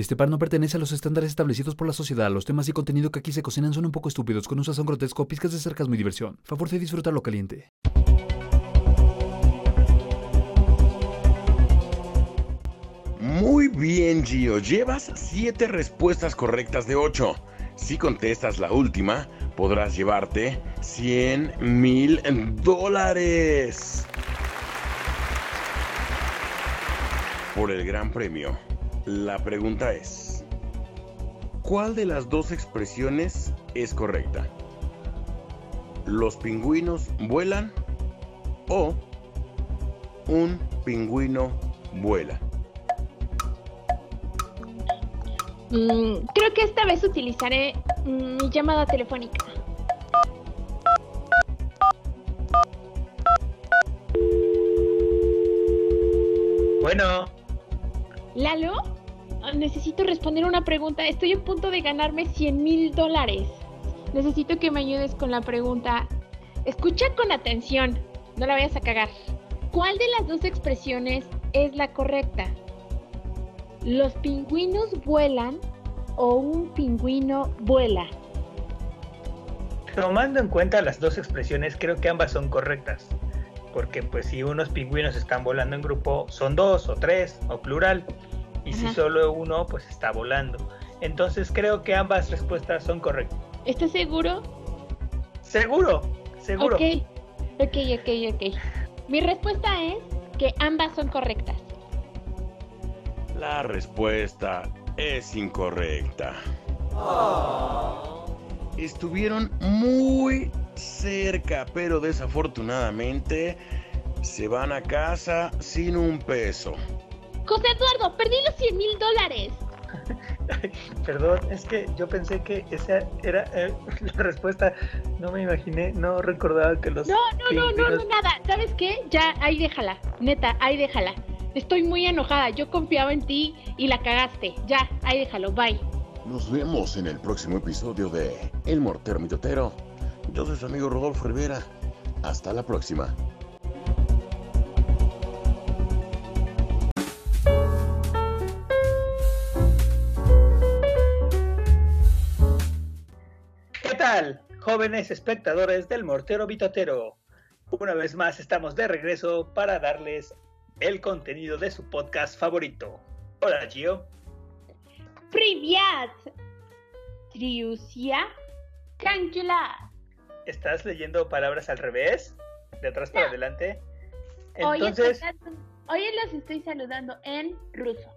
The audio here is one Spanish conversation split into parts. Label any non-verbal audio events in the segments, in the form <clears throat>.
Este par no pertenece a los estándares establecidos por la sociedad. Los temas y contenido que aquí se cocinan son un poco estúpidos, con un sazón grotesco, pizcas de sarcasmo y diversión. Favor de disfrutarlo caliente. Muy bien, Gio. Llevas 7 respuestas correctas de 8. Si contestas la última, podrás llevarte 100 mil dólares. Por el gran premio, la pregunta es, ¿cuál de las dos expresiones es correcta? ¿Los pingüinos vuelan o un pingüino vuela? Mm, creo que esta vez utilizaré mm, mi llamada telefónica. Bueno, Lalo, necesito responder una pregunta. Estoy a punto de ganarme 100 mil dólares. Necesito que me ayudes con la pregunta. Escucha con atención, no la vayas a cagar. ¿Cuál de las dos expresiones es la correcta? ¿Los pingüinos vuelan o un pingüino vuela? tomando en cuenta las dos expresiones, creo que ambas son correctas. Porque pues si unos pingüinos están volando en grupo, son dos o tres o plural. Y si solo uno, pues está volando. Entonces creo que ambas respuestas son correctas. ¿Estás seguro? Seguro, seguro. Ok, ok, ok, ok. Mi respuesta es que ambas son correctas. La respuesta es incorrecta. Estuvieron muy cerca, pero desafortunadamente se van a casa sin un peso. José Eduardo, perdí los 100 mil dólares. <laughs> Perdón, es que yo pensé que esa era eh, <laughs> la respuesta. No me imaginé, no recordaba que los. No, no, no, no, no, nada. ¿Sabes qué? Ya, ahí déjala. Neta, ahí déjala. Estoy muy enojada. Yo confiaba en ti y la cagaste. Ya, ahí déjalo. Bye. Nos vemos en el próximo episodio de El Mortero Mitotero. Yo soy su amigo Rodolfo Rivera. Hasta la próxima. Jóvenes espectadores del Mortero Bitotero? Una vez más estamos de regreso para darles el contenido de su podcast favorito. Hola, Gio. Privyat. Triusia. Kankula. ¿Estás leyendo palabras al revés? ¿De atrás para adelante? Hoy, Entonces, estoy- hoy los estoy saludando en ruso.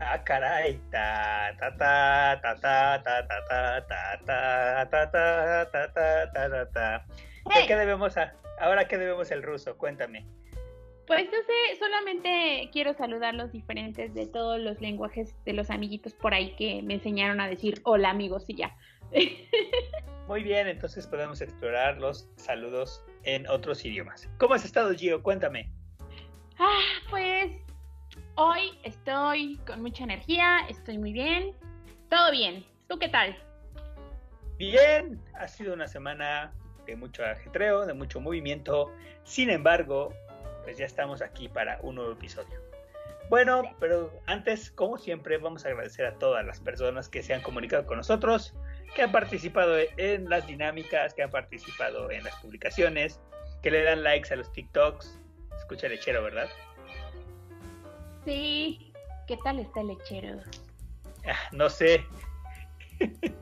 Ah, caray. Ta, ta, ta, ta, ta, ta, ta, ta, ta, ta, ta, ta, ta, ta, ta, ta, ta. ¿De Hey, qué debemos a- ahora qué debemos el ruso? Cuéntame. Pues no sé, solamente quiero saludar los diferentes de todos los lenguajes de los amiguitos por ahí que me enseñaron a decir hola amigos y ya. Muy bien, entonces podemos explorar los saludos en otros idiomas. ¿Cómo has estado, Gio? Cuéntame. Ah, pues hoy estoy con mucha energía, estoy muy bien, todo bien. ¿Tú qué tal? Bien, ha sido una semana de mucho ajetreo, de mucho movimiento. Sin embargo, pues ya estamos aquí para un nuevo episodio. Bueno, pero antes, como siempre, vamos a agradecer a todas las personas que se han comunicado con nosotros, que han participado en las dinámicas, que han participado en las publicaciones, que le dan likes a los TikToks. Escucha lechero, ¿verdad? Sí, ¿qué tal está el lechero? Ah, no sé. <laughs>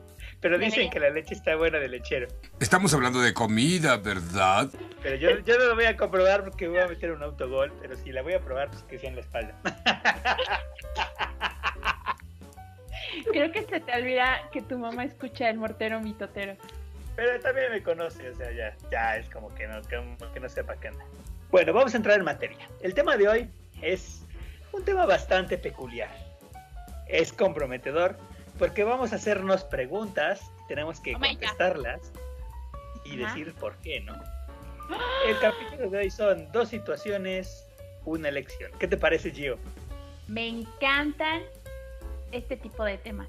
Pero dicen que la leche está buena de lechero. Estamos hablando de comida, ¿verdad? Pero yo, yo no lo voy a comprobar porque voy a meter un autogol, pero si la voy a probar, pues que sea en la espalda. <laughs> Creo que se te olvida que tu mamá escucha el mortero mitotero. Pero también me conoce, o sea, ya, ya es como que no, como que no sepa qué anda. Bueno, vamos a entrar en materia. El tema de hoy es un tema bastante peculiar. Es comprometedor porque vamos a hacernos preguntas, tenemos que Oh contestarlas y Ajá. decir por qué, ¿no? El capítulo de hoy son dos situaciones, una elección. ¿Qué te parece, Gio? Me encantan este tipo de temas.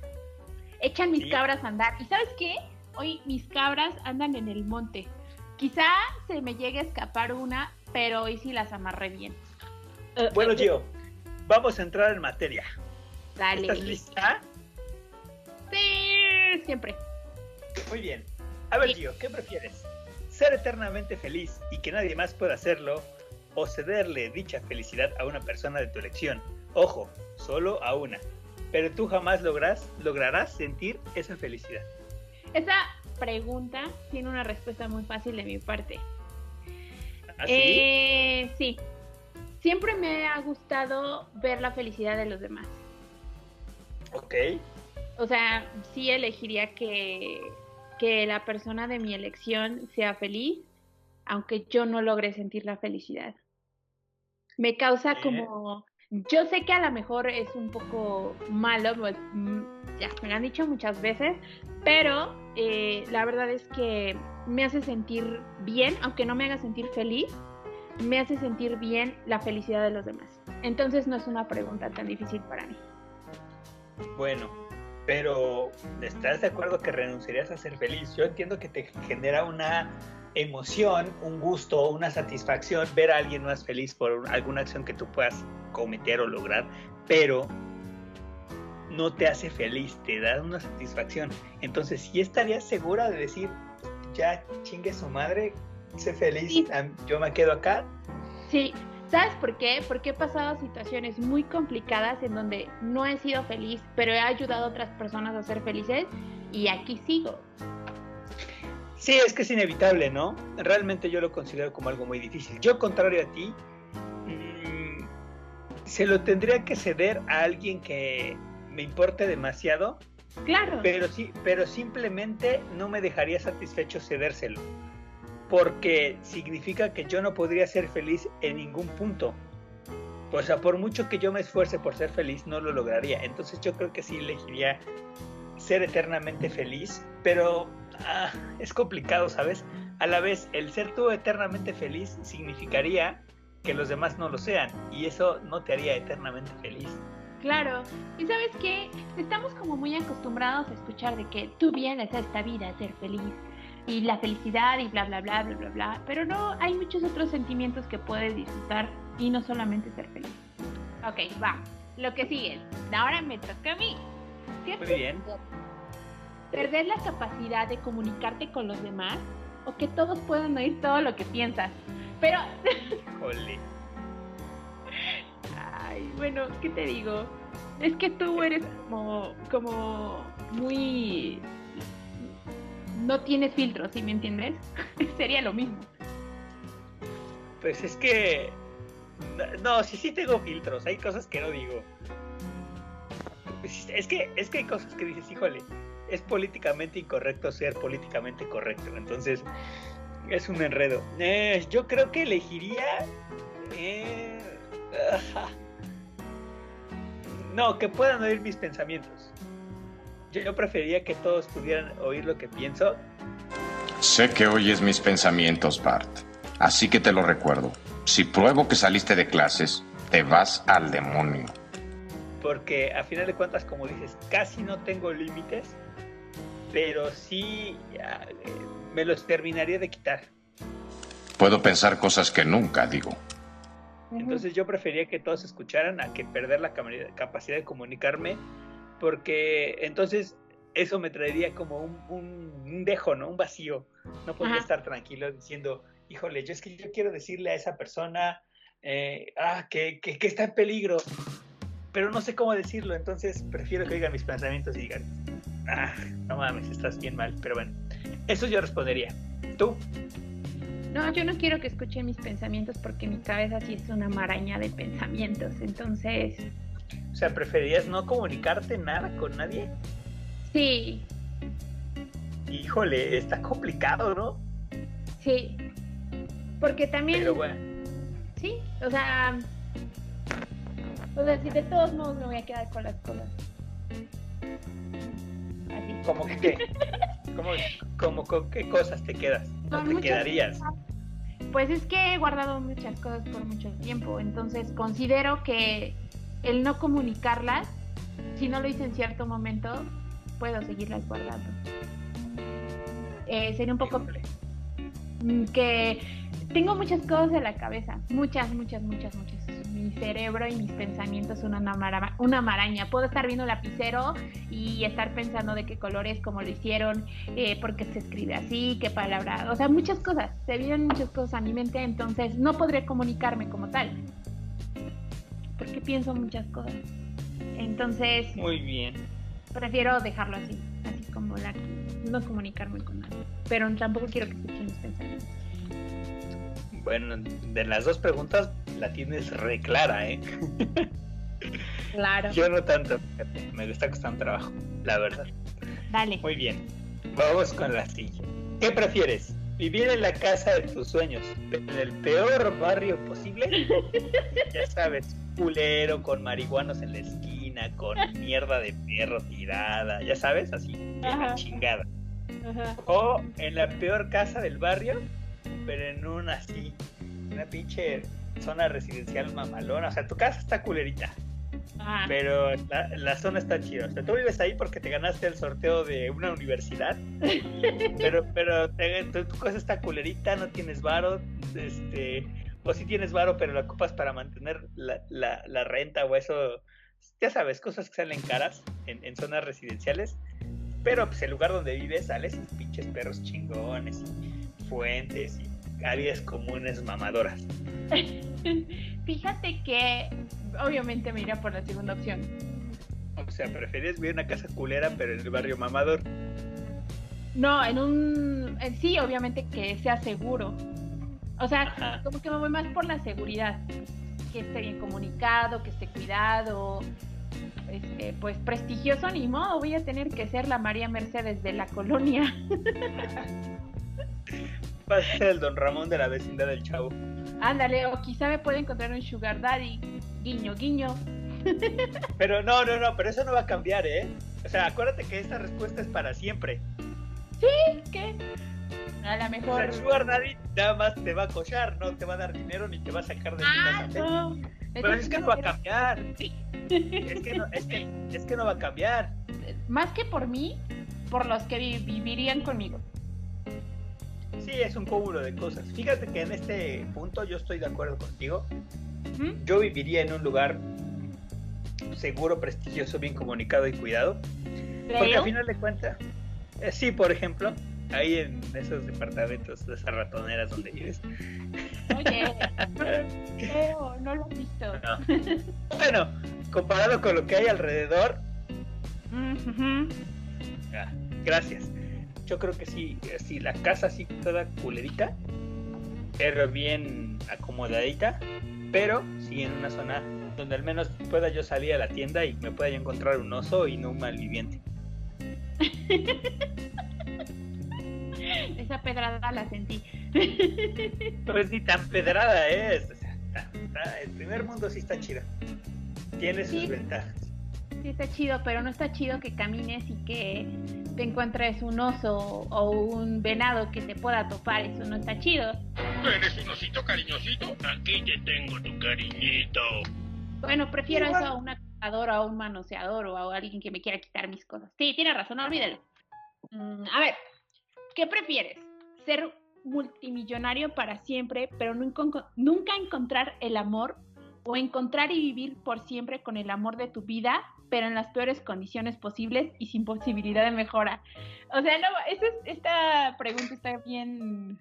Echan mis Sí. cabras a andar. ¿Y sabes qué? Hoy mis cabras andan en el monte. Quizá se me llegue a escapar una, pero hoy sí las amarré bien. Bueno, Gio, vamos a entrar en materia. Dale. ¿Estás lista? Sí, siempre. Muy bien. A ver, Sí. Gio, ¿qué prefieres? ¿Ser eternamente feliz y que nadie más pueda hacerlo? ¿O cederle dicha felicidad a una persona de tu elección? Ojo, solo a una. Pero tú jamás lograrás sentir esa felicidad. Esa pregunta tiene una respuesta muy fácil de mi parte. ¿Así? Eh, sí. Siempre me ha gustado ver la felicidad de los demás. Ok. O sea, sí elegiría que, que la persona de mi elección sea feliz, aunque yo no logre sentir la felicidad. Me causa Bien. como... Yo sé que a lo mejor es un poco malo, pues, mm, ya me lo han dicho muchas veces, pero eh, la verdad es que me hace sentir bien, aunque no me haga sentir feliz, me hace sentir bien la felicidad de los demás. Entonces no es una pregunta tan difícil para mí. Bueno, pero ¿estás de acuerdo que renunciarías a ser feliz? Yo entiendo que te genera una emoción, un gusto, una satisfacción ver a alguien más feliz por un- alguna acción que tú puedas cometer o lograr, pero no te hace feliz, te da una satisfacción. Entonces, ¿sí estarías segura de decir, ya chingue su madre, sé feliz, Sí. yo me quedo acá? Sí, ¿sabes por qué? Porque he pasado situaciones muy complicadas en donde no he sido feliz, pero he ayudado a otras personas a ser felices y aquí sigo. Sí, es que es inevitable, ¿no? Realmente yo lo considero como algo muy difícil. Yo, contrario a ti, mm, se lo tendría que ceder a alguien que me importe demasiado, Claro. pero sí, pero simplemente no me dejaría satisfecho cedérselo, porque significa que yo no podría ser feliz en ningún punto. O sea, por mucho que yo me esfuerce por ser feliz, no lo lograría. Entonces yo creo que sí elegiría ser eternamente feliz, pero ah, es complicado, ¿sabes? A la vez, el ser tú eternamente feliz significaría que los demás no lo sean, y eso no te haría eternamente feliz. Claro. Y sabes qué? Estamos como muy acostumbrados a escuchar de que tú vienes a esta vida a ser feliz y la felicidad y bla, bla, bla, bla, bla, bla. Pero no, hay muchos otros sentimientos que puedes disfrutar y no solamente ser feliz. Ok, va. Lo que sigue. Ahora me toca a mí. ¿Qué Muy bien. ¿Perder la capacidad de comunicarte con los demás o que todos puedan oír todo lo que piensas? Pero, <laughs> Jole. ay, bueno, ¿qué te digo? Es que tú eres como, como muy... No tienes filtros, ¿sí me entiendes? <laughs> Sería lo mismo. Pues es que. No, sí, sí tengo filtros. Hay cosas que no digo. Pues Es que, es que hay cosas que dices, híjole, es políticamente incorrecto ser políticamente correcto. Entonces, es un enredo. Eh, yo creo que elegiría. eh, <laughs> no, que puedan oír mis pensamientos. Yo, preferiría que todos pudieran oír lo que pienso. Sé que oyes mis pensamientos, Bart. Así que te lo recuerdo. Si pruebo que saliste de clases, te vas al demonio. porque a final de cuentas, como dices, casi no tengo límites, pero sí ah, eh, me los terminaría de quitar. Puedo pensar cosas que nunca digo. Entonces yo prefería que todos escucharan a que perder la capacidad de comunicarme, porque entonces eso me traería como un, un- un dejo, ¿no? Un vacío. No podría Ajá. estar tranquilo diciendo, híjole, yo es que yo quiero decirle a esa persona eh, ah, que, que- que está en peligro, pero no sé cómo decirlo, entonces prefiero que oigan mis pensamientos y digan, ah, no mames, estás bien mal, pero bueno, eso yo respondería. ¿Tú? No, yo no quiero que escuchen mis pensamientos porque mi cabeza sí es una maraña de pensamientos. Entonces, O sea, ¿preferirías no comunicarte nada con nadie? sí, Híjole, está complicado, ¿no? sí. Porque también, Pero bueno, sí, o sea, o sea, si de todos modos me voy a quedar con las cosas. Así. ¿cómo que qué? ¿Cómo, cómo con qué cosas te quedas? ¿No te quedarías? cosas. Pues es que he guardado muchas cosas por mucho tiempo, entonces considero que el no comunicarlas, si no lo hice en cierto momento, puedo seguirlas guardando. Eh, sería un poco mm, que tengo muchas cosas en la cabeza, muchas, muchas, muchas, muchas, mi cerebro y mis pensamientos son una, mara- una maraña. Puedo estar viendo lapicero y estar pensando de qué colores, cómo lo hicieron, eh, por qué se escribe así, qué palabra, o sea, muchas cosas. Se vienen muchas cosas a mi mente, entonces no podré comunicarme como tal. Pienso muchas cosas. Entonces, Muy bien. prefiero dejarlo así, así como la no comunicarme con nadie. Pero tampoco quiero que escuchen mis pensamientos. Bueno, de las dos preguntas la tienes re clara, ¿eh? Claro. <laughs> Yo no tanto, me está costando trabajo, la verdad. Dale. Muy bien, vamos con la siguiente. ¿Qué prefieres? ¿Vivir en la casa de tus sueños, en el peor barrio posible? <laughs> Ya sabes, culero, con marihuanos en la esquina, con <laughs> mierda de perro tirada, ya sabes, así, la chingada. Ajá. O en la peor casa del barrio, pero en una así, una pinche zona residencial mamalona. O sea, tu casa está culerita, Ah, pero la, la zona está chida. O sea, tú vives ahí porque te ganaste el sorteo de una universidad, <laughs> pero, pero te- tu, tu casa está culerita, no tienes varo, este, o si tienes varo, pero la ocupas para mantener la, la, la renta o eso. Ya sabes, cosas que salen caras en, en zonas residenciales. Pero pues el lugar donde vives sales y pinches perros chingones y fuentes y áreas comunes mamadoras. <laughs> Fíjate que obviamente me iría por la segunda opción. O sea, prefieres vivir en una casa culera pero en el barrio mamador. No, en un... eh, Sí, obviamente que sea seguro. O sea, Ajá. como que me voy más por la seguridad. Que esté bien comunicado, que esté cuidado. Este, pues prestigioso ni modo, voy a tener que ser la María Mercedes de la colonia. <laughs> Vas a ser el don Ramón de la vecindad del chavo. Ándale, o quizá me pueda encontrar un sugar daddy. Guiño, guiño. Pero no, no, no, pero eso no va a cambiar, ¿eh? O sea, acuérdate que esta respuesta es para siempre. ¿Qué? A lo mejor... el Sugar Daddy nada más te va a cochar, no te va a dar dinero ni te va a sacar de tu Ah, casa. no. Pero es que no va a cambiar. Es que no, es que, es que no va a cambiar. Más que por mí, por los que vi- vivirían conmigo. Sí, es un cúmulo de cosas. Fíjate que en este punto yo estoy de acuerdo contigo. ¿Mm? Yo viviría en un lugar seguro, prestigioso, bien comunicado y cuidado. Porque al final de cuentas, eh, sí, por ejemplo, ahí en esos departamentos, de esas ratoneras donde vives. Oye, <laughs> no lo he visto. No. Bueno, comparado con lo que hay alrededor, ah, gracias. Yo creo que sí, sí, la casa así toda culerita, pero bien acomodadita, pero sí en una zona donde al menos pueda yo salir a la tienda y me pueda yo encontrar un oso y no un malviviente. <laughs> <laughs> Esa pedrada la sentí. <laughs> Pues ni tan pedrada es. o sea, está- está- el primer mundo sí está chido. Tiene sus Sí. ventajas. Sí, está chido, pero no está chido que camines y que te encuentres un oso o un venado que te pueda topar. Eso no está chido. ¿Eres un osito cariñosito? Aquí te tengo tu cariñito. Bueno, prefiero Igual. eso a un acosador o a un manoseador o a alguien que me quiera quitar mis cosas. Sí, tiene razón, olvídalo. Mm, a ver, ¿qué prefieres? ¿Ser multimillonario para siempre, pero nunca, nunca encontrar el amor? ¿O encontrar y vivir por siempre con el amor de tu vida, pero en las peores condiciones posibles y sin posibilidad de mejora? O sea, no, esta, es- esta pregunta está bien...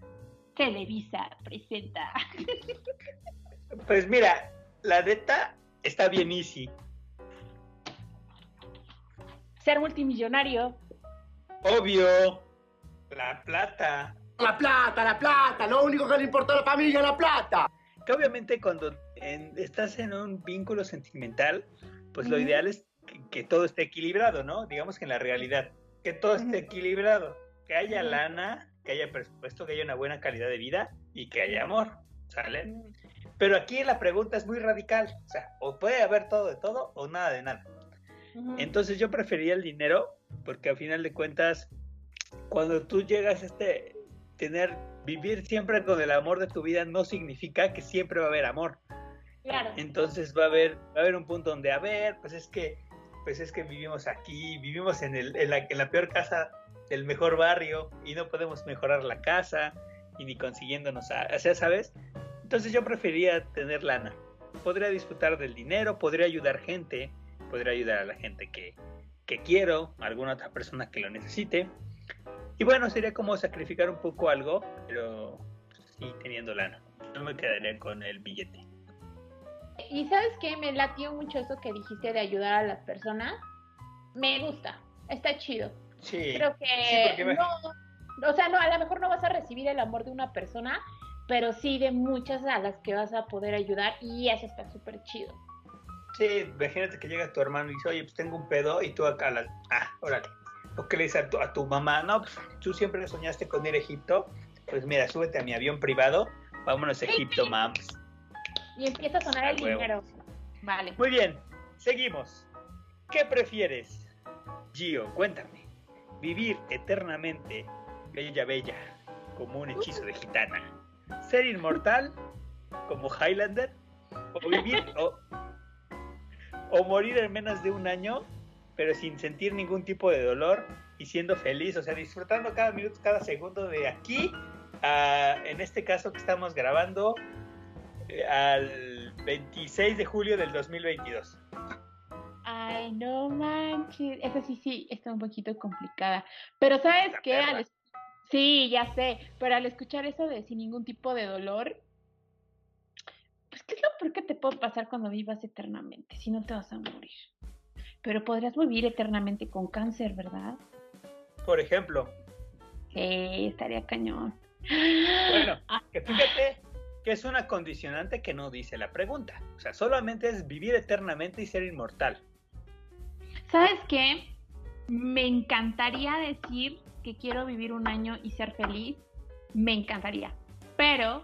Televisa presenta. <laughs> Pues mira, la neta está bien easy. Ser multimillonario Obvio. La plata. La plata, la plata, lo único que le importa a la familia es la plata. Que obviamente cuando en- estás en un vínculo sentimental, pues lo ideal es que, que todo esté equilibrado, ¿no? Digamos que en la realidad, que todo esté equilibrado, que haya lana, que haya presupuesto, que haya una buena calidad de vida y que haya amor, ¿sale? Pero aquí la pregunta es muy radical, o sea, o puede haber todo de todo o nada de nada. Entonces yo prefería el dinero porque al final de cuentas, cuando tú llegas a este, tener, vivir siempre con el amor de tu vida no significa que siempre va a haber amor. Claro. Entonces va a haber, va a haber un punto donde, a ver, pues es que, pues es que vivimos aquí, vivimos en, el, en, la, en la peor casa del mejor barrio y no podemos mejorar la casa y ni consiguiéndonos, a- o sea, ¿sabes? Entonces yo prefería tener lana. podría disfrutar del dinero, podría ayudar gente, podría ayudar a la gente que, que quiero, a alguna otra persona que lo necesite. Y bueno, sería como sacrificar un poco algo, pero sí teniendo lana. No me quedaría con el billete. Y sabes qué, me latió mucho eso que dijiste de ayudar a las personas. Me gusta, está chido. Sí. Creo que Sí, porque me- no, o sea, no, a lo mejor no vas a recibir el amor de una persona, pero sí de muchas a las que vas a poder ayudar y eso está súper chido. Sí, imagínate que llega tu hermano y dice, oye, pues tengo un pedo y tú acá, la... ah, órale. O que le dice a tu, a tu mamá, no, pues tú siempre soñaste con ir a Egipto, pues mira, súbete a mi avión privado, vámonos a Egipto, mams. Y empieza a sonar el huevo. dinero. Vale. Muy bien, seguimos. ¿Qué prefieres? Gio, cuéntame. ¿Vivir eternamente, bella, bella, como un hechizo de gitana? ¿Ser inmortal, como Highlander? ¿O vivir, o, o morir en menos de un año, pero sin sentir ningún tipo de dolor y siendo feliz? O sea, disfrutando cada minuto, cada segundo de aquí, a- en este caso que estamos grabando, eh, al 26 de julio del 2022. Ay, no manches. Esa sí, sí, está un poquito complicada. Pero ¿sabes La qué? Al Sí, ya sé. Pero al escuchar eso de sin ningún tipo de dolor, pues ¿qué es lo peor que te puede pasar cuando vivas eternamente? Si no te vas a morir. Pero podrías vivir eternamente con cáncer, ¿verdad? Por ejemplo, Sí, estaría cañón. Bueno, Ah, que fíjate que es una condicionante que no dice la pregunta. O sea, solamente es vivir eternamente y ser inmortal. ¿Sabes qué? Me encantaría decir que quiero vivir un año y ser feliz. Me encantaría. Pero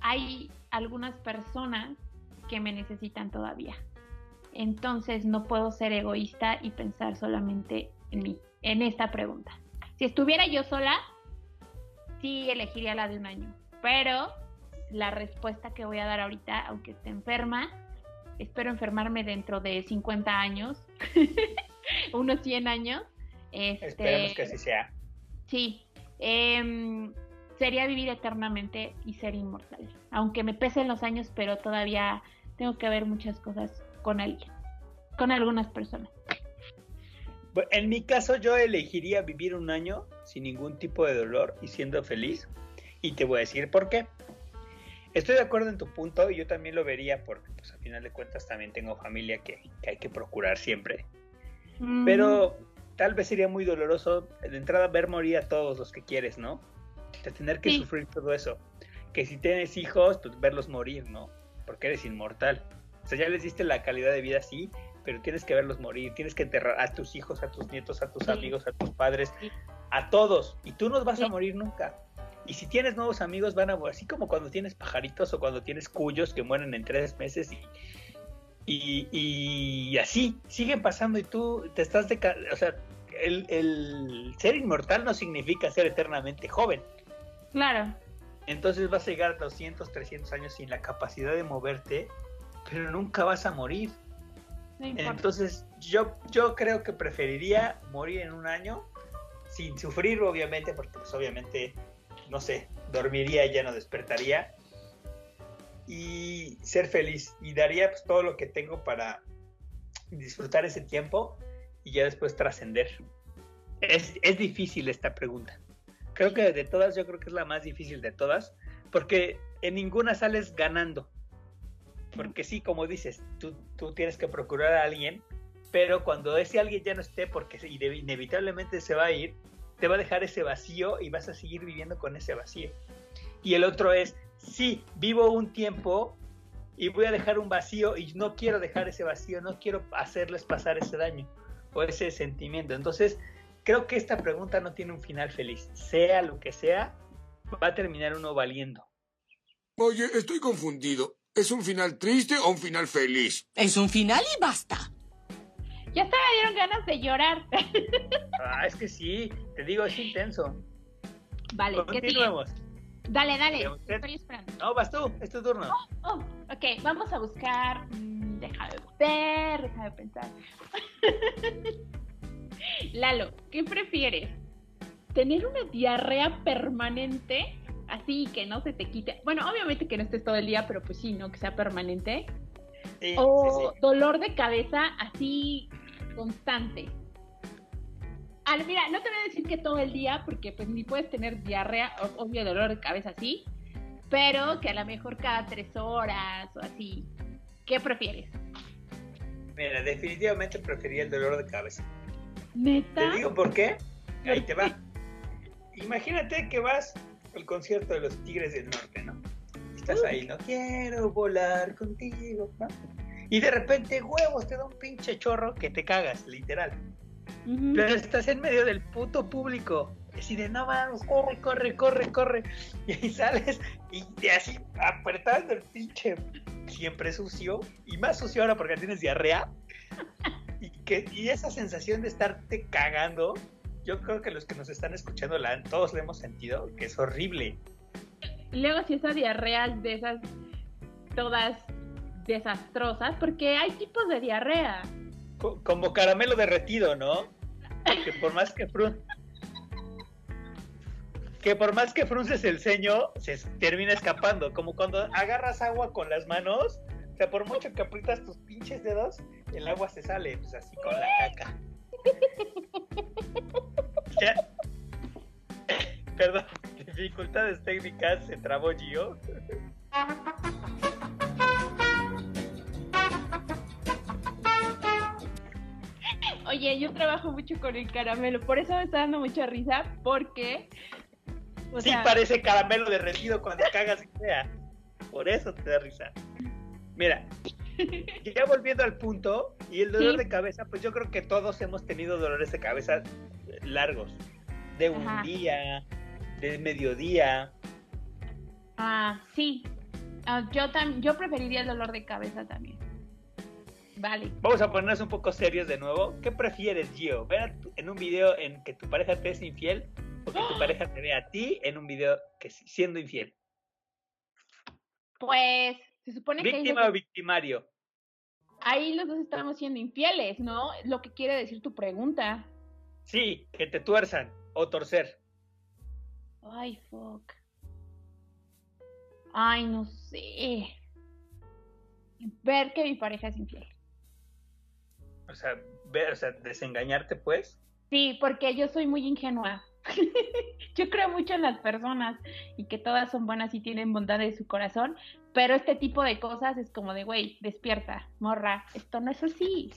hay algunas personas que me necesitan todavía. Entonces no puedo ser egoísta y pensar solamente en mí, en esta pregunta. Si estuviera yo sola, sí elegiría la de un año. Pero la respuesta que voy a dar ahorita, aunque esté enferma, espero enfermarme dentro de 50 años, <laughs> unos 100 años. Este, Esperemos que así sea. Sí, em, sería vivir eternamente y ser inmortal. Aunque me pesen los años, pero todavía tengo que ver muchas cosas con alguien, con algunas personas. En mi caso, yo elegiría vivir un año sin ningún tipo de dolor y siendo feliz. Y te voy a decir por qué. Estoy de acuerdo en tu punto y yo también lo vería porque, pues, a final de cuentas, también tengo familia que, que hay que procurar siempre. Mm, Pero tal vez sería muy doloroso de entrada ver morir a todos los que quieres, ¿no? De tener que Sí. sufrir todo eso. Que si tienes hijos, pues verlos morir, ¿no? Porque eres inmortal. O sea, ya les diste la calidad de vida, sí, pero tienes que verlos morir. Tienes que enterrar a tus hijos, a tus nietos, a tus Sí. amigos, a tus padres, Sí. a todos. Y tú no vas a morir nunca. Y si tienes nuevos amigos, van a morir. Así como cuando tienes pajaritos o cuando tienes cuyos que mueren en tres meses y y, y así siguen pasando y tú te estás de o sea el, el ser inmortal no significa ser eternamente joven Claro, entonces vas a llegar a 200 300 años sin la capacidad de moverte pero nunca vas a morir no entonces yo yo creo que preferiría morir en un año sin sufrir obviamente porque pues obviamente no sé dormiría y ya no despertaría y ser feliz y daría pues todo lo que tengo para disfrutar ese tiempo y ya después trascender. Es, es difícil esta pregunta. Creo que de todas, yo creo que es la más difícil de todas, porque en ninguna sales ganando. Porque sí, como dices, tú, tú tienes que procurar a alguien, pero cuando ese alguien ya no esté, porque ine- inevitablemente se va a ir, te va a dejar ese vacío y vas a seguir viviendo con ese vacío. Y el otro es, sí, vivo un tiempo y voy a dejar un vacío y no quiero dejar ese vacío, no quiero hacerles pasar ese daño o ese sentimiento. Entonces, creo que esta pregunta no tiene un final feliz. Sea lo que sea, va a terminar uno valiendo. Oye, estoy confundido. ¿Es un final triste o un final feliz? Es un final y basta. Ya hasta me dieron ganas de llorar. <laughs> Ah, es que sí, te digo, es intenso. vale. Continuemos. Dale, dale. Estoy esperando. No, vas tú, es tu turno. Oh, ok, vamos a buscar. mm, déjame ver, déjame pensar. <laughs> Lalo, ¿qué prefieres? ¿Tener una diarrea permanente así que no se te quite. Bueno, obviamente que no estés todo el día, pero pues sí, ¿no? Que sea permanente. Sí, o sí, sí. dolor de cabeza así constante. Al, mira, no te voy a decir que todo el día, porque pues ni puedes tener diarrea, obvio dolor de cabeza así, pero que a lo mejor cada tres horas o así. ¿Qué prefieres? Mira, definitivamente prefería el dolor de cabeza. ¿Neta? Te digo por qué. Ahí ¿Por te va. Imagínate que vas al concierto de los Tigres del Norte, ¿no? Estás ahí, no quiero volar contigo, ¿no? Y de repente, huevos, te da un pinche chorro que te cagas, literal. Ujú. Pero estás en medio del puto público. Así de, no vamos, corre, corre, corre, corre. Y ahí sales y te así apretando el pinche siempre sucio. Y más sucio ahora porque tienes diarrea. Y, que, y esa sensación de estarte cagando, yo creo que los que nos están escuchando la, todos la hemos sentido, que es horrible. Luego si esa diarrea de esas todas desastrosas, porque hay tipos de diarrea. Co- como caramelo derretido, ¿no? Que por más que frun... que por más que frunces el ceño, se termina escapando. Como cuando agarras agua con las manos, o sea, por mucho que aprietas tus pinches dedos, el agua se sale, pues así con la caca. <laughs> Perdón, dificultades técnicas, se trabó Gio. Oye, yo trabajo mucho con el caramelo, por eso me está dando mucha risa, porque... o sí, sea, parece caramelo derretido cuando cagas idea. Por eso te da risa. Mira, ya volviendo al punto, y el dolor Sí. de cabeza, pues yo creo que todos hemos tenido dolores de cabeza largos. De un Ajá. día, de mediodía. Ah, sí. Ah, yo, tam yo preferiría el dolor de cabeza también. Vale. Vamos a ponernos un poco serios de nuevo. ¿Qué prefieres, Gio? ¿Ver en un video en que tu pareja te es infiel o que tu pareja te vea a ti en un video que si- siendo infiel? Pues se supone que ¿Víctima o victimario? Ahí los dos estamos siendo infieles, ¿no? Lo que quiere decir tu pregunta. Sí, que te tuerzan o torcer. Ay, fuck. Ay, no sé. Ver que mi pareja es infiel. O sea, ver, o sea, desengañarte, pues. Sí, porque yo soy muy ingenua. <laughs> yo creo mucho en las personas y que todas son buenas y tienen bondad en su corazón, pero este tipo de cosas es como de, güey, despierta, morra, esto no es así.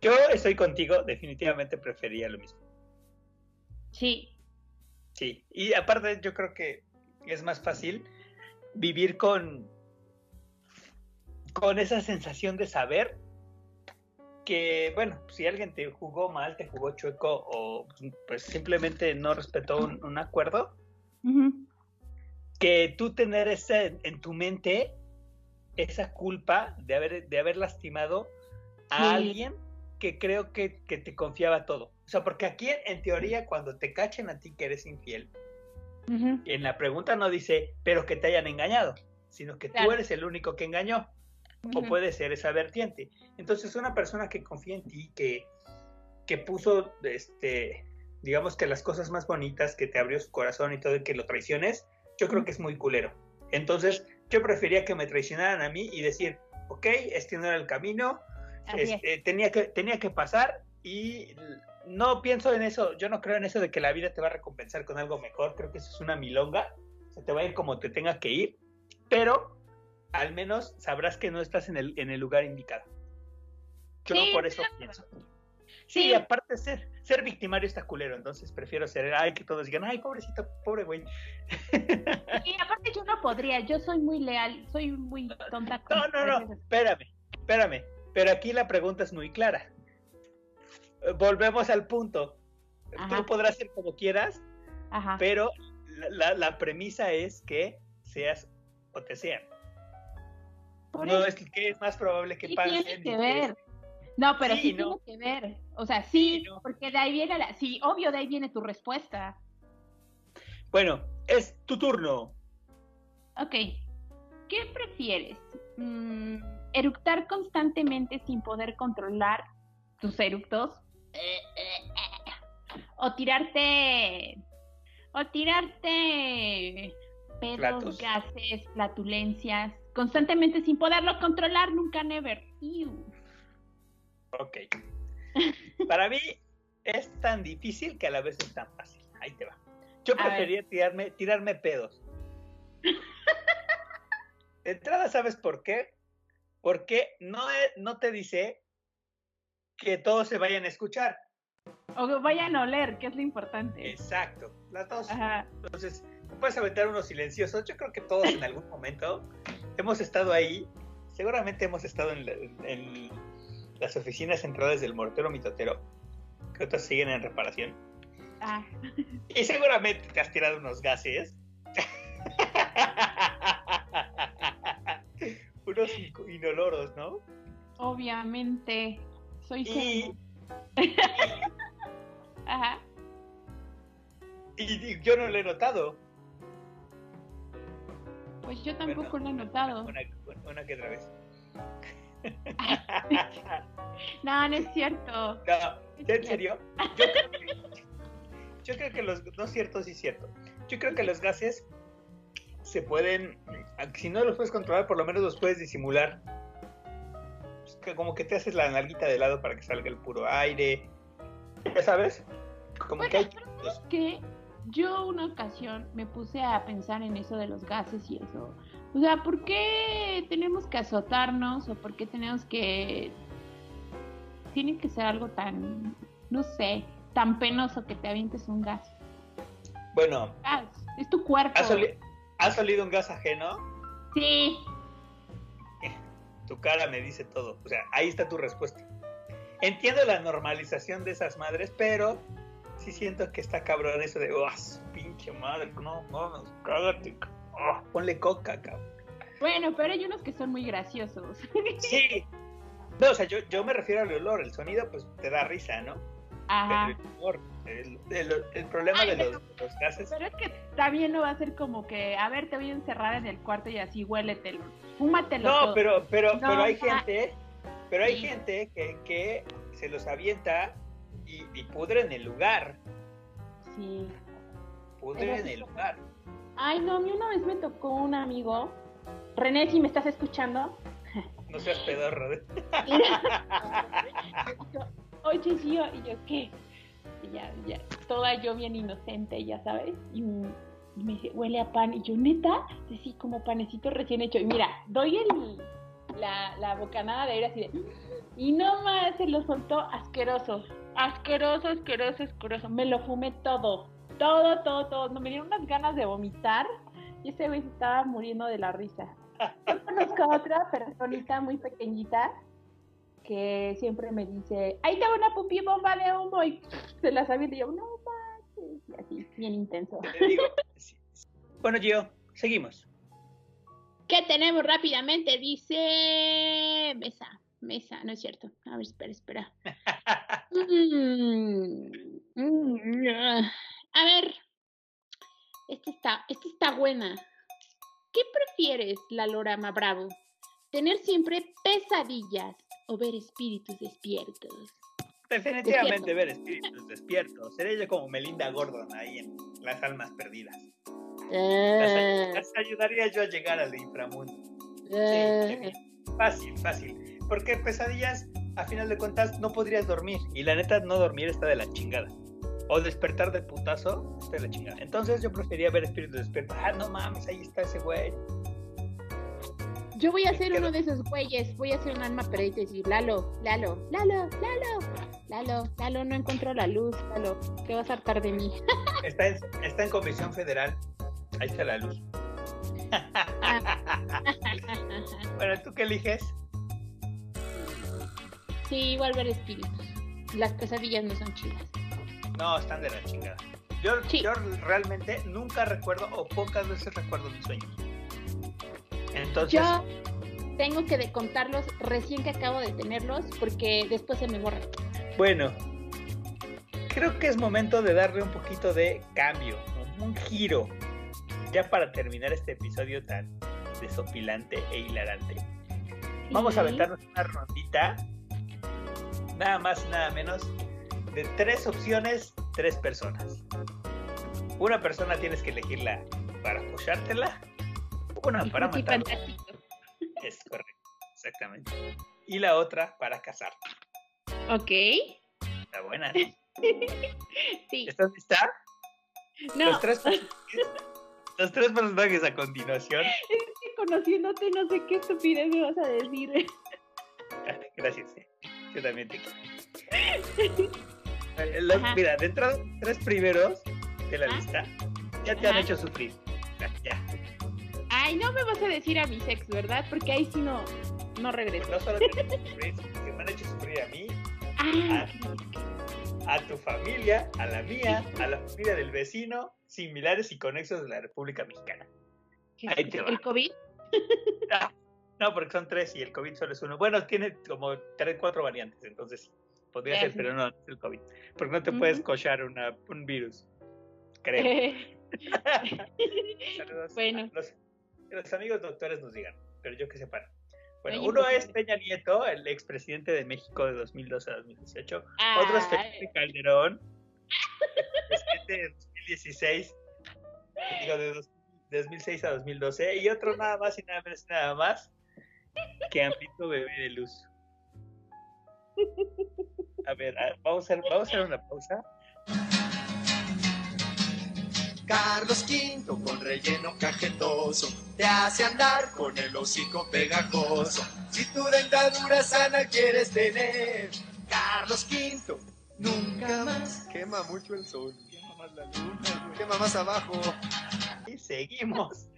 Yo estoy contigo, definitivamente prefería lo mismo. Sí, Sí, y aparte yo creo que es más fácil vivir con con esa sensación de saber que, bueno, si alguien te jugó mal, te jugó chueco o pues simplemente no respetó un, un acuerdo, Ujú. que tú tener esa en tu mente esa culpa de haber, de haber lastimado a Sí. alguien que creo que, que te confiaba todo. O sea, porque aquí en teoría cuando te cachen a ti que eres infiel, Ujú. en la pregunta no dice, pero que te hayan engañado, sino que tú Claro. eres el único que engañó, o Ujú. puede ser esa vertiente. Entonces, una persona que confía en ti, que, que puso, este, digamos que las cosas más bonitas, que te abrió su corazón y todo, y que lo traiciones, yo creo que es muy culero. Entonces, yo prefería que me traicionaran a mí y decir, ok, este no era el camino, este, tenía, que, tenía que pasar y no pienso en eso, yo no creo en eso de que la vida te va a recompensar con algo mejor, creo que eso es una milonga, se te va a ir como te tenga que ir, pero al menos sabrás que no estás en el, en el lugar indicado. Yo Sí, por eso claro. pienso. Sí, Sí. aparte ser, ser victimario está culero, entonces prefiero ser, ay, que todos digan, ay, pobrecito, pobre güey. <laughs> Y aparte yo no podría, yo soy muy leal, soy muy tonta. con No, no, no, espérame, espérame. Pero aquí la pregunta es muy clara. Eh, Volvemos al punto. Ajá. Tú podrás ser como quieras, Ajá. pero la, la- la premisa es que seas o te sean. Por no eso es que es más probable que sí pasen. tiene que ver. No, pero sí, Sí, no. tiene que ver. O sea, sí, Sí, no. porque de ahí viene la... Sí, obvio, de ahí viene tu respuesta. Bueno, es tu turno. Ok. ¿Qué prefieres? Mm, ¿Eructar constantemente sin poder controlar tus eructos? ¿O tirarte O tirarte pedos, Platos. gases, flatulencias, constantemente sin poderlo controlar, nunca, never. Iu. Ok. <laughs> Para mí es tan difícil que a la vez es tan fácil. Ahí te va. Yo A ver. prefería tirarme, tirarme pedos. De entrada, ¿sabes por qué? Porque no, no te dice que todos se vayan a escuchar. O que vayan a oler, que es lo importante. Exacto. Las dos. Ajá. Entonces, puedes aventar unos silenciosos. Yo creo que todos en algún momento hemos estado ahí. Seguramente hemos estado en, la- en las oficinas centrales del mortero mitotero, que otras siguen en reparación. Ah, Y seguramente te has tirado unos gases. <laughs> unos in- inoloros, ¿no? obviamente. Soy Y. <laughs> Ajá. y- y yo no lo he notado. Pues yo tampoco Bueno, lo he notado. Una, una que otra vez. <laughs> No, no es cierto. No, ¿en serio? Yo creo que, yo creo que los... No es cierto, sí es cierto. Yo creo que los gases se pueden... Si no los puedes controlar, por lo menos los puedes disimular. Es que como que te haces la nalguita de lado para que salga el puro aire. ¿Ya sabes? Como que hay... los- que yo una ocasión me puse a pensar en eso de los gases y eso. O sea, ¿por qué tenemos que azotarnos o por qué tenemos que... Tiene que ser algo tan, no sé, tan penoso que te avientes un gas. Bueno, Gas, es tu cuerpo. ¿has, oli- has olido un gas ajeno? Sí, Tu cara me dice todo. O sea, ahí está tu respuesta. Entiendo la normalización de esas madres, pero sí siento que está cabrón eso de, ¡oh, su pinche madre! No, no, cágate. oh, ponle coca, cabrón. bueno, pero hay unos que son muy graciosos. <laughs> Sí. No, o sea, yo, yo me refiero al olor. El sonido, pues, te da risa, ¿no? Ajá. Pero el olor, el, el- el problema Ay, de pero- los, gases... Pero es que también no va a ser como que, a ver, te voy a encerrar en el cuarto y así huéletelo. Fúmatelo No, todo. pero, pero, No, pero hay ma- gente, pero hay Sí. gente que, que se los avienta y, y pudren el lugar. Sí. Pudren Pero sí el lugar. Ay, no, a mí una vez me tocó un amigo. René, si me estás escuchando. No seas pedorro. <laughs> ¿eh? Oye, sí, yo, y yo, ¿qué? Y ya, ya, toda yo bien inocente, ya sabes. Y, me dice, huele a pan. Y yo, neta, así como panecito recién hecho. Y mira, doy el, la, la bocanada de aire así de. Y no más, se lo soltó asqueroso. Asqueroso, asqueroso, asqueroso. Me lo fumé todo. Todo, todo, todo. No me dieron unas ganas de vomitar. Y ese güey se estaba muriendo de la risa. Yo conozco a otra personita muy pequeñita que siempre me dice, ahí tengo una pupi bomba de humo y se la sabía y yo, no manches, y así, bien intenso. Te digo. sí, sí. Bueno, Gio, seguimos. ¿Qué tenemos rápidamente? Dice mesa, mesa, no es cierto. A ver, espera, espera. <laughs> Mm, mm, ah. A ver, esta está, esta está buena. ¿Qué prefieres, la Lorama Bravo? ¿Tener siempre pesadillas o ver espíritus despiertos? Definitivamente Despierto. ver espíritus despiertos. Seré yo como Melinda Gordon ahí en Las Almas Perdidas. Las, Ah, las ayudaría yo a llegar al inframundo. ah. Fácil, fácil. Porque pesadillas, a final de cuentas, no podrías dormir. Y la neta, no dormir está de la chingada. O despertar de putazo está de la chingada. Entonces yo prefería ver espíritus despiertos. Ah, no mames, ahí está ese güey. Yo voy a ser uno de esos güeyes, voy a ser un alma perdida y decir, Lalo, Lalo, Lalo, Lalo, Lalo, Lalo, no encuentro la luz, Lalo, te vas a hartar de mí. <laughs> Está en, está en comisión federal. Ahí está la luz. <laughs> bueno, ¿tú qué eliges? Sí, igual ver espíritus. Las pesadillas no son chidas. No, están de la chingada. Yo, Sí. yo realmente nunca recuerdo o pocas veces recuerdo mis sueños. Entonces, Yo tengo que de contarlos recién que acabo de tenerlos porque después se me borran. bueno, creo que es momento de darle un poquito de cambio, un- un giro, ya para terminar este episodio tan desopilante e hilarante. Vamos a aventarnos una rondita, nada más y nada menos, de tres opciones, tres personas. Una persona tienes que elegirla para apoyártela, una para <laughs> Sí, matar. fantástico. Es correcto, exactamente. Y la otra para casarte. Ok. Está buena. ¿no? <laughs> Sí. ¿Estás lista? No, Los tres, <laughs> los tres personajes a continuación. es que conociéndote no sé qué estupidez me vas a decir. Gracias. Yo también te quiero. <laughs> Los- mira, de entrada, los tres primeros de la Ajá. lista ya te han hecho sufrir. Ya, ya. Ay, no me vas a decir a mi ex, ¿verdad? Porque ahí sí no, no regreso. No solo te han hecho sufrir, que me han hecho sufrir a mí, Ah, a tu familia, a la mía, a la familia del vecino, similares y conexos de la República Mexicana. ¿El COVID? Ah, no, porque son tres y el COVID solo es uno. Bueno, tiene como tres, cuatro variantes, entonces sí, podría ser, pero no, es el COVID. Porque no te puedes cochar una, un virus, creo. <laughs> Saludos. Bueno. Los, amigos doctores nos digan, pero yo que sepan. Bueno, uno pues, es Peña Nieto, el expresidente de México de 2012 a 2018. Otro es Ay. Felipe Calderón, presidente de 2016, digo, de dos- de 2006 a 2012. Y otro nada más y nada menos y nada más que Amplito Bebé de Luz. A ver, vamos a hacer, vamos a hacer una pausa. Carlos V con relleno cajetoso te hace andar con el hocico pegajoso. Si tu dentadura sana quieres tener, Carlos V nunca más quema mucho el sol, quema más la luna, quema más abajo. Y seguimos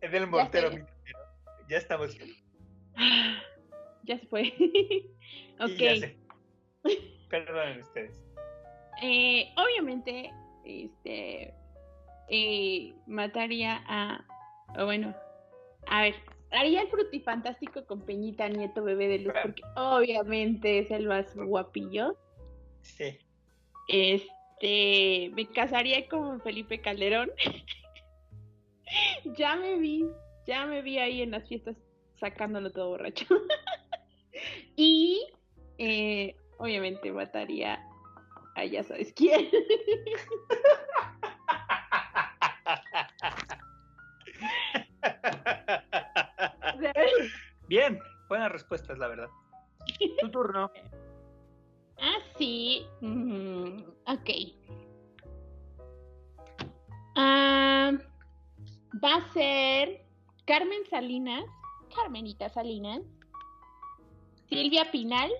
en el mortero mitotero. Ya estamos bien. Ya se fue. <laughs> Y ya ok. sé. Perdonen ustedes. Eh, obviamente, este, eh, mataría a, bueno, a ver, haría el frutifantástico con Peñita Nieto, bebé de luz, porque obviamente es el más guapillo. Sí. Este, me casaría con Felipe Calderón. <laughs> ya me vi, ya me vi ahí en las fiestas sacándolo todo borracho. <laughs> y eh, obviamente mataría a ya sabes quién. <laughs> Bien, buenas respuestas, la verdad. Tu turno. <laughs> ah, sí. mm, ok. Ah, va a ser Carmen Salinas, Carmenita Salinas, Silvia Pinal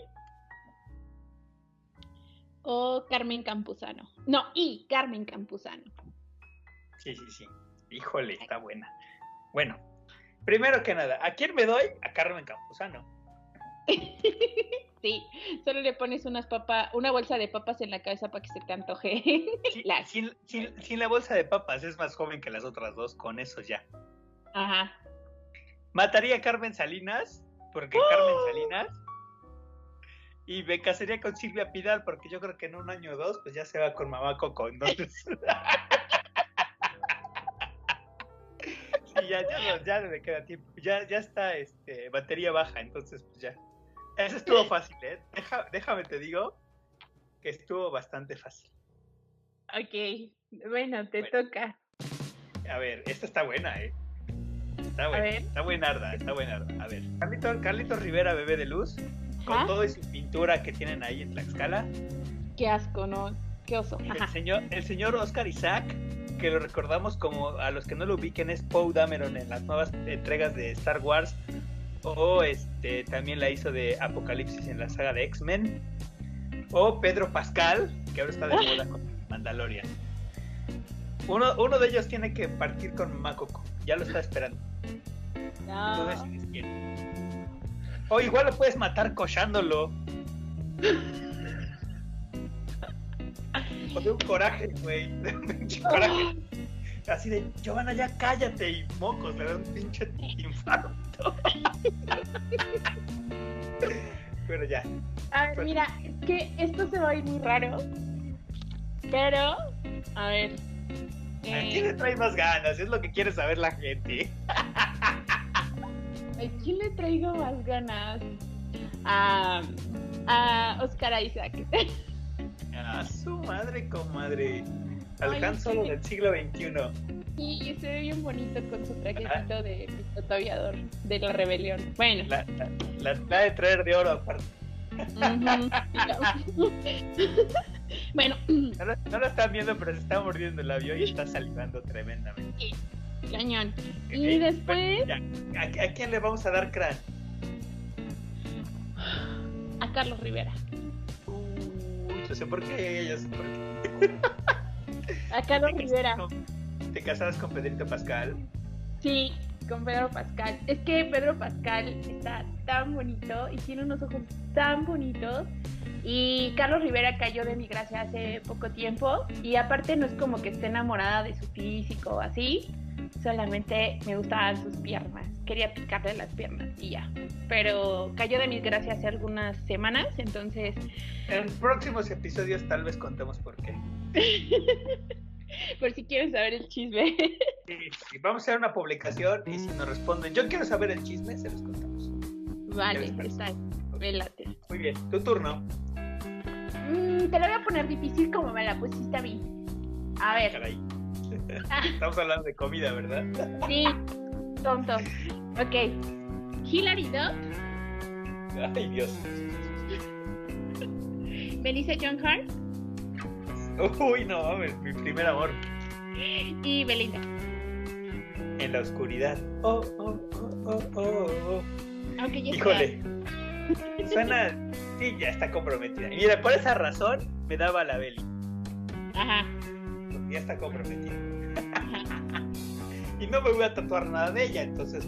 o Carmen Campuzano. No, y Carmen Campuzano. Sí, sí, sí. Híjole, está buena. Bueno, primero que nada, ¿a quién me doy? A Carmen Campuzano. <laughs> sí, solo le pones unas papas, una bolsa de papas en la cabeza para que se te antoje. Sí, <laughs> sin, sin- sin la bolsa de papas, es más joven que las otras dos, con eso ya. Ajá. Mataría a Carmen Salinas, porque Carmen Salinas. Y me casaría con Silvia Pidal, porque yo creo que en un año o dos, pues ya se va con mamá Coco. Entonces. <laughs> sí, ya, ya, no- ya no me queda tiempo. Ya, ya está este, batería baja, entonces, pues ya. Eso estuvo fácil, ¿eh? Deja- déjame te digo que estuvo bastante fácil. Ok, bueno, te Bueno. toca. A ver, esta está buena, ¿eh? Está buena, está buenarda, está buenarda. A ver, Carlito, Carlito Rivera, bebé de luz, con Ajá. todo y su pintura que tienen ahí en Tlaxcala. Qué asco, ¿no? Qué oso. El señor, el señor Oscar Isaac, que lo recordamos como a los que no lo ubiquen, es Poe Dameron en las nuevas entregas de Star Wars. O este también la hizo de Apocalipsis en la saga de X-Men. O Pedro Pascal, que ahora está de moda con Mandalorian. Uno, uno de ellos tiene que partir con Mamá Coco. Ya lo está esperando. No. O igual lo puedes matar cochándolo. O de un coraje, güey. <laughs> De un pinche coraje. Así de, Giovanna, ya cállate y mocos, le da un pinche infarto. <laughs> Pero ya. A ver, mira, es que esto se va a ir muy raro. Pero, a ver. ¿A quién le Eh, trae más ganas? Es lo que quiere saber la gente. ¿A quién le traigo más ganas? A, a Oscar Isaac. A su madre, comadre. Al Ay, Han sí. Del siglo XXI. Y se ve bien bonito con su trajecito de piloto aviador de la rebelión. Bueno. La, la, la- la de traer de oro aparte. <laughs> bueno, No lo, no lo están viendo, pero se está mordiendo el labio y está salivando tremendamente. Cañón. Y después. ¿A, a quién le vamos a dar crán? a Carlos Rivera. Uy, yo sé por qué, yo sé por qué. <laughs> A Carlos Te Rivera. con- Te casabas con Pedrito Pascal. Sí, con Pedro Pascal. Es que Pedro Pascal está tan bonito y tiene unos ojos tan bonitos. Y Carlos Rivera cayó de mi gracia hace poco tiempo. Y aparte no es como que esté enamorada de su físico así. Solamente me gustaban sus piernas. Quería picarle las piernas y ya. Pero cayó de mi gracia hace algunas semanas. Entonces, En próximos episodios tal vez contemos por qué. <laughs> por si quieren saber el chisme. Sí, sí, vamos a hacer una publicación y si nos responden, yo quiero saber el chisme, se los contamos. vale, ¿Qué les está. Velate. Muy bien, tu turno. Mm, te lo voy a poner difícil como me la pusiste a mí. A ver. Caray. <laughs> Estamos hablando de comida, ¿verdad? Sí, tonto. Ok. Hilary Duff, Ay, Dios. Melissa John Hart Uy, no, mames, mi primer amor. y Belinda. En la oscuridad. Oh, oh, oh, oh, oh, oh. Aunque ya Híjole. Suena. Sí, ya está comprometida. Y mira, por esa razón me daba la Beli. Ajá. Ya está comprometida. <laughs> y no me voy a tatuar nada de ella, entonces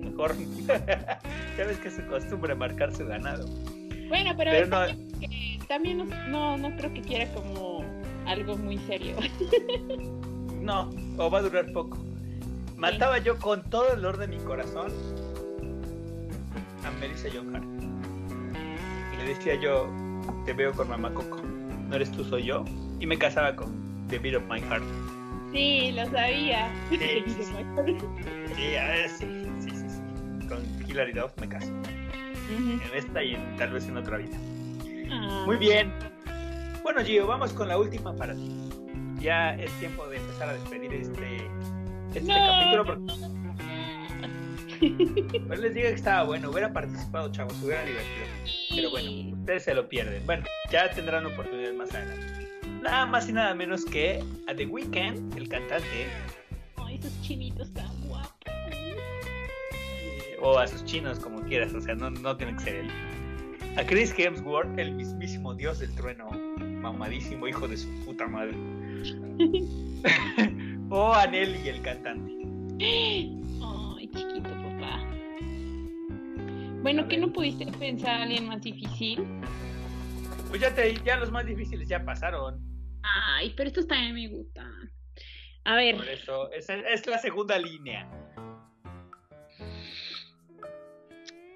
mejor. <laughs> ya ves que es su costumbre marcar su ganado. Bueno, pero, Pero no- que también no, no, no creo que quiera como algo muy serio. <laughs> No, o va a durar poco. Mataba yo con todo el dolor de mi corazón a Melissa John Hart. Y le decía yo, te veo con mamá Coco. No eres tú, soy yo. Y me casaba con The Beat of My Heart. Sí, lo sabía. <laughs> Sí, sí, sí. A ver, sí, sí, sí. Con Hilary Duff me caso. En esta y en- tal vez en otra vida. Ah. Muy bien. Bueno, Gio, vamos con la última para ti. Ya es tiempo de empezar a despedir este, este No. capítulo. porque- Pues les digo que estaba bueno, hubiera participado, chavos, hubiera divertido. Pero bueno, ustedes se lo pierden. Bueno, ya tendrán oportunidades más adelante. Nada más y nada menos que a The Weeknd, el cantante, Ay, esos chinitos tan guapos. eh, o a sus chinos, como quieras, o sea, no, no tiene que ser él. A Chris Hemsworth, el mismísimo dios del trueno, mamadísimo hijo de su puta madre. <laughs> o a Nelly, el cantante. Ay, chiquito papá. Bueno, ¿qué no pudiste pensar a alguien más difícil? Pues ya, te, ya los más difíciles ya pasaron. Ay, pero estos también me gustan. A ver, Por eso, es la segunda línea.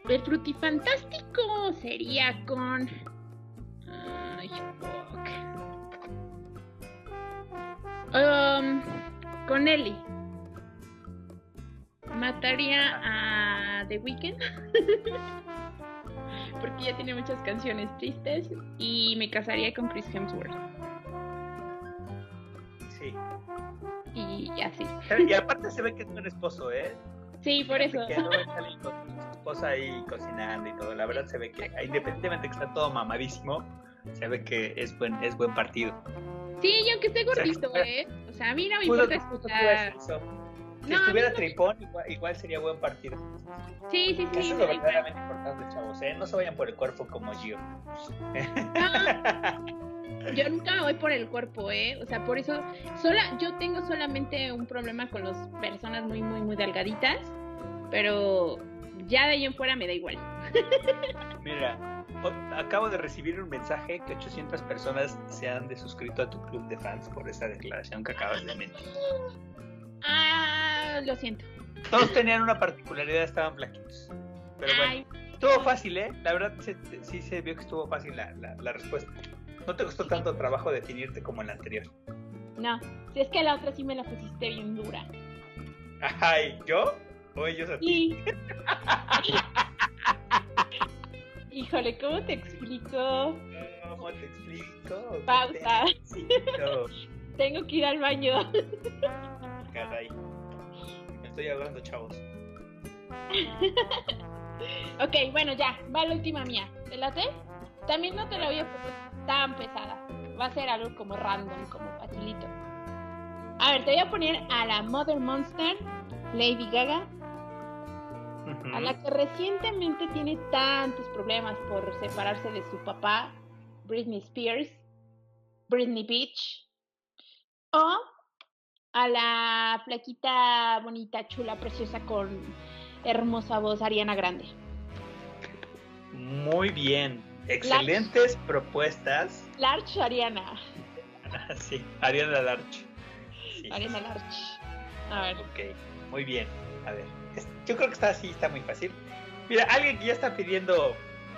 el frutifantástico sería con. Ay, fuck. Um, con Ellie. Mataría a The Weeknd. <laughs> Porque ya tiene muchas canciones tristes. Y me casaría con Chris Hemsworth. Sí. Y así. Y aparte se ve que es buen esposo, ¿eh? Sí, por eso. Que no con su esposa ahí cocinando y todo. La verdad se ve que, independientemente de que está todo mamadísimo, se ve que es buen, es buen partido. Sí, y aunque esté gordito, ¿eh? O sea, a mí no me importa escuchar. Si No, estuviera no- tripón, igual, igual sería buen partido. Sí, sí, sí. Eso es lo verdaderamente importante, chavos. ¿eh? No se vayan por el cuerpo como Gio. Yo nunca voy por el cuerpo, ¿eh? O sea, por eso, sola, yo tengo solamente un problema con las personas muy, muy, muy delgaditas, pero ya de ahí en fuera me da igual. Mira, acabo de recibir un mensaje que 800 personas se han desuscrito a tu club de fans por esa declaración que acabas de mentir. Ah, lo siento. Todos tenían una particularidad, estaban flaquitos. Pero bueno, estuvo fácil, ¿eh? La verdad se- sí se vio que estuvo fácil la, la- la respuesta. No te costó tanto trabajo definirte como en la anterior. no, si es que la otra sí me la pusiste bien dura. Ay, ¿yo? ¿O ellos a ti? Sí. <laughs> Híjole, ¿cómo te explico? ¿Cómo te explico? Pausa. Te explico. <laughs> Tengo que ir al baño. <laughs> Caray. Me estoy hablando, chavos. <laughs> ok, bueno, ya. Va la última mía. ¿Te late? También no te la voy a poner tan pesada. Va a ser algo como random, como facilito. A ver, te voy a poner a la Mother Monster, Lady Gaga, a la que recientemente tiene tantos problemas por separarse de su papá, Britney Spears, Britney Beach, o a la flaquita bonita, chula, preciosa, con hermosa voz, Ariana Grande. Muy bien, excelentes propuestas. Larch Ariana. <laughs> sí, Ariana Larch. Ariana Larch. A ver. Ok, muy bien. A ver, yo creo que está así, está muy fácil. Mira, alguien que ya está pidiendo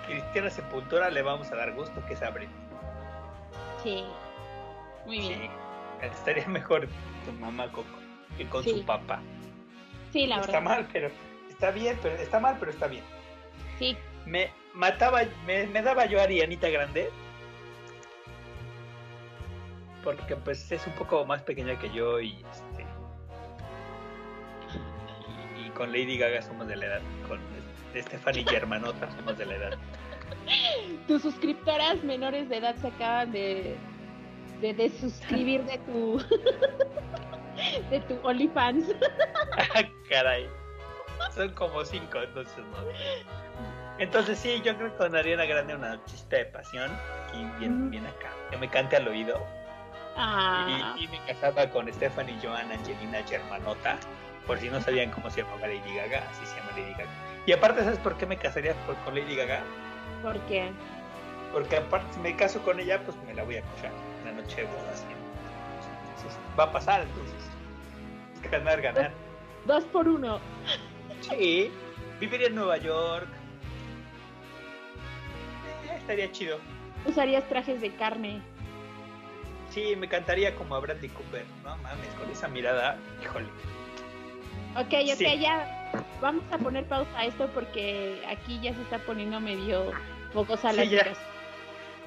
Cristiana Sepultura, le vamos a dar gusto que se abre. Sí, muy bien. Sí. <laughs> Estaría mejor tu mamá Coco que con su papá. Sí, la verdad. Está mal, pero está bien, pero está mal, pero está bien. Sí. Me mataba, me, me daba yo a Arianita Grande. Porque pues es un poco más pequeña que yo y este, y, con Lady Gaga somos de la edad. Con Stephanie y hermanota somos de la edad. <laughs> Tus suscriptoras menores de edad se acaban de de, de suscribir de tu <laughs> de tu OnlyFans. Caray. Son como cinco, entonces no. Entonces sí, yo creo que con Ariana Grande una chiste de pasión, aquí bien, bien acá, que me cante al oído. Ah. Y, me casaba con Stephanie Joan Angelina Germanota, por si no sabían cómo se llamaba Lady Gaga, así se llama Lady Gaga. Y aparte, ¿sabes por qué me casaría con Lady Gaga? ¿Por qué? Porque aparte, si me caso con ella, pues me la voy a escuchar la noche de bodas. Entonces, va a pasar, entonces. Ganar, ganar. Dos, por uno. Sí, viviría en Nueva York. Eh, estaría chido. Usarías trajes de carne. Sí, me cantaría como a Bradley Cooper. No mames, con esa mirada, híjole. Ok, ok, ya. Vamos a poner pausa a esto porque aquí ya se está poniendo medio pocos a sí,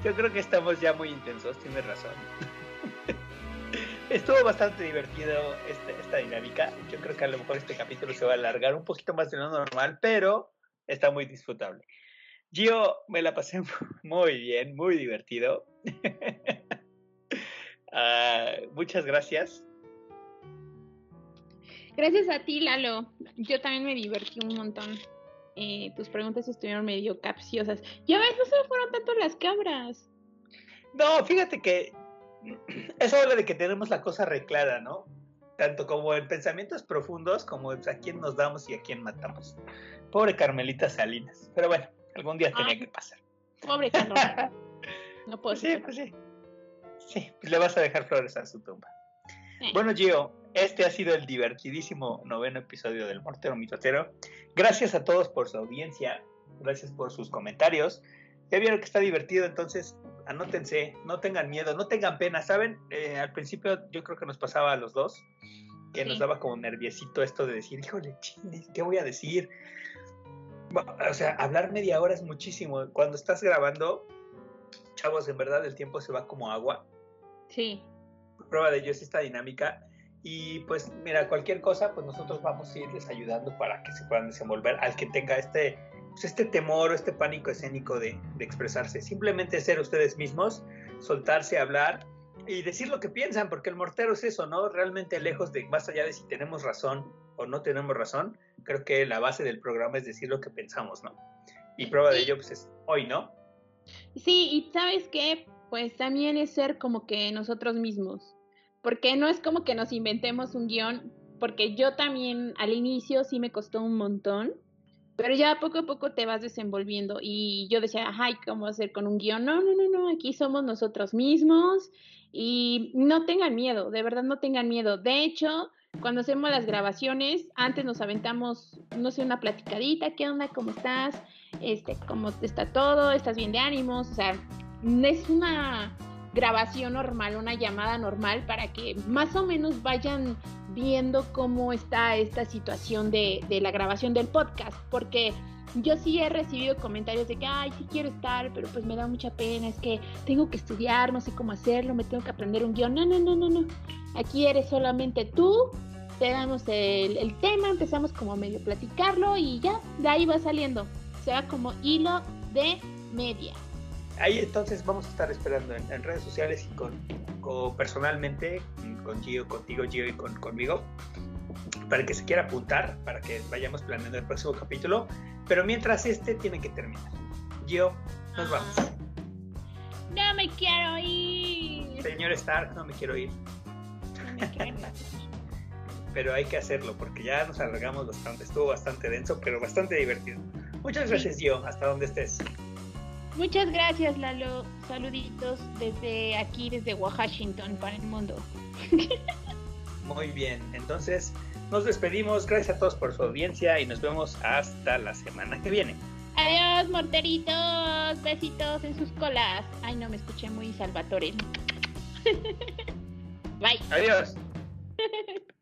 yo creo que estamos ya muy intensos, tienes razón. <laughs> Estuvo bastante divertido este, esta dinámica. Yo creo que a lo mejor este capítulo se va a alargar un poquito más de lo normal, pero está muy disfrutable. Yo me la pasé <laughs> muy bien, muy divertido. uh, <laughs> muchas gracias. Gracias a ti, Lalo. Yo también me divertí un montón. Eh, tus preguntas estuvieron medio capciosas. Ya ves, no se fueron tanto las cabras. No, fíjate que <clears throat> eso habla de que tenemos la cosa reclara, ¿no? Tanto como en pensamientos profundos, como a quién nos damos y a quién matamos. Pobre Carmelita Salinas. Pero bueno, algún día tenía que pasar. Pobre <laughs> Carmelita. no puedo Sí, pues sí. Sí, pues le vas a dejar flores a su tumba. Bueno, Gio, este ha sido el divertidísimo noveno episodio del Mortero Mitotero. Gracias a todos por su audiencia, gracias por sus comentarios. Ya vieron que está divertido, entonces anótense, no tengan miedo, no tengan pena, ¿saben? Eh, al principio yo creo que nos pasaba a los dos, que nos daba como nerviosito esto de decir, híjole, chines, ¿qué voy a decir? O sea, hablar media hora es muchísimo. Cuando estás grabando, chavos, en verdad el tiempo se va como agua. Sí prueba de ello es esta dinámica. Y pues mira, cualquier cosa, pues nosotros vamos a irles ayudando para que se puedan desenvolver al que tenga este, pues este temor o este pánico escénico de, de expresarse. Simplemente ser ustedes mismos, soltarse, hablar y decir lo que piensan, porque el mortero es eso, ¿no? Realmente lejos de, más allá de si tenemos razón o no tenemos razón, creo que la base del programa es decir lo que pensamos, ¿no? Y prueba de ello, pues es hoy, ¿no? Sí, y sabes qué, pues también es ser como que nosotros mismos, porque no es como que nos inventemos un guion, porque yo también al inicio sí me costó un montón, pero ya poco a poco te vas desenvolviendo y yo decía, ay, ¿cómo hacer con un guion? No, no, no, no, aquí somos nosotros mismos y no tengan miedo, de verdad no tengan miedo. De hecho, cuando hacemos las grabaciones, antes nos aventamos, no sé, una platicadita, ¿qué onda? ¿Cómo estás? Este, ¿cómo está todo? ¿Estás bien de ánimos? O sea, es una grabación normal, una llamada normal para que más o menos vayan viendo cómo está esta situación de, la grabación del podcast, porque yo sí he recibido comentarios de que, ay, sí quiero estar, pero pues me da mucha pena, es que tengo que estudiar, no sé cómo hacerlo, me tengo que aprender un guion. No, no, no, no, no. Aquí eres solamente tú, te damos el, el tema, empezamos como medio platicarlo y ya, de ahí va saliendo. O sea, como hilo de media. Ahí entonces vamos a estar esperando en, en redes sociales y con, con- personalmente con Gio, contigo Gio y con, conmigo para que se quiera apuntar, para que vayamos planeando el próximo capítulo. Pero mientras este tiene que terminar. Gio, nos vamos. No me quiero ir. Señor Stark, no me quiero ir, No me quiero ir. <laughs> pero hay que hacerlo porque ya nos alargamos bastante. Estuvo bastante denso, pero bastante divertido. Muchas gracias, Gio, hasta donde estés. Muchas gracias, Lalo. Saluditos desde aquí, desde Washington, para el mundo. <laughs> Muy bien, entonces nos despedimos. Gracias a todos por su audiencia y nos vemos hasta la semana que viene. Adiós, morteritos. Besitos en sus colas. Ay, no, me escuché muy Salvatore. <laughs> Bye. Adiós. <laughs>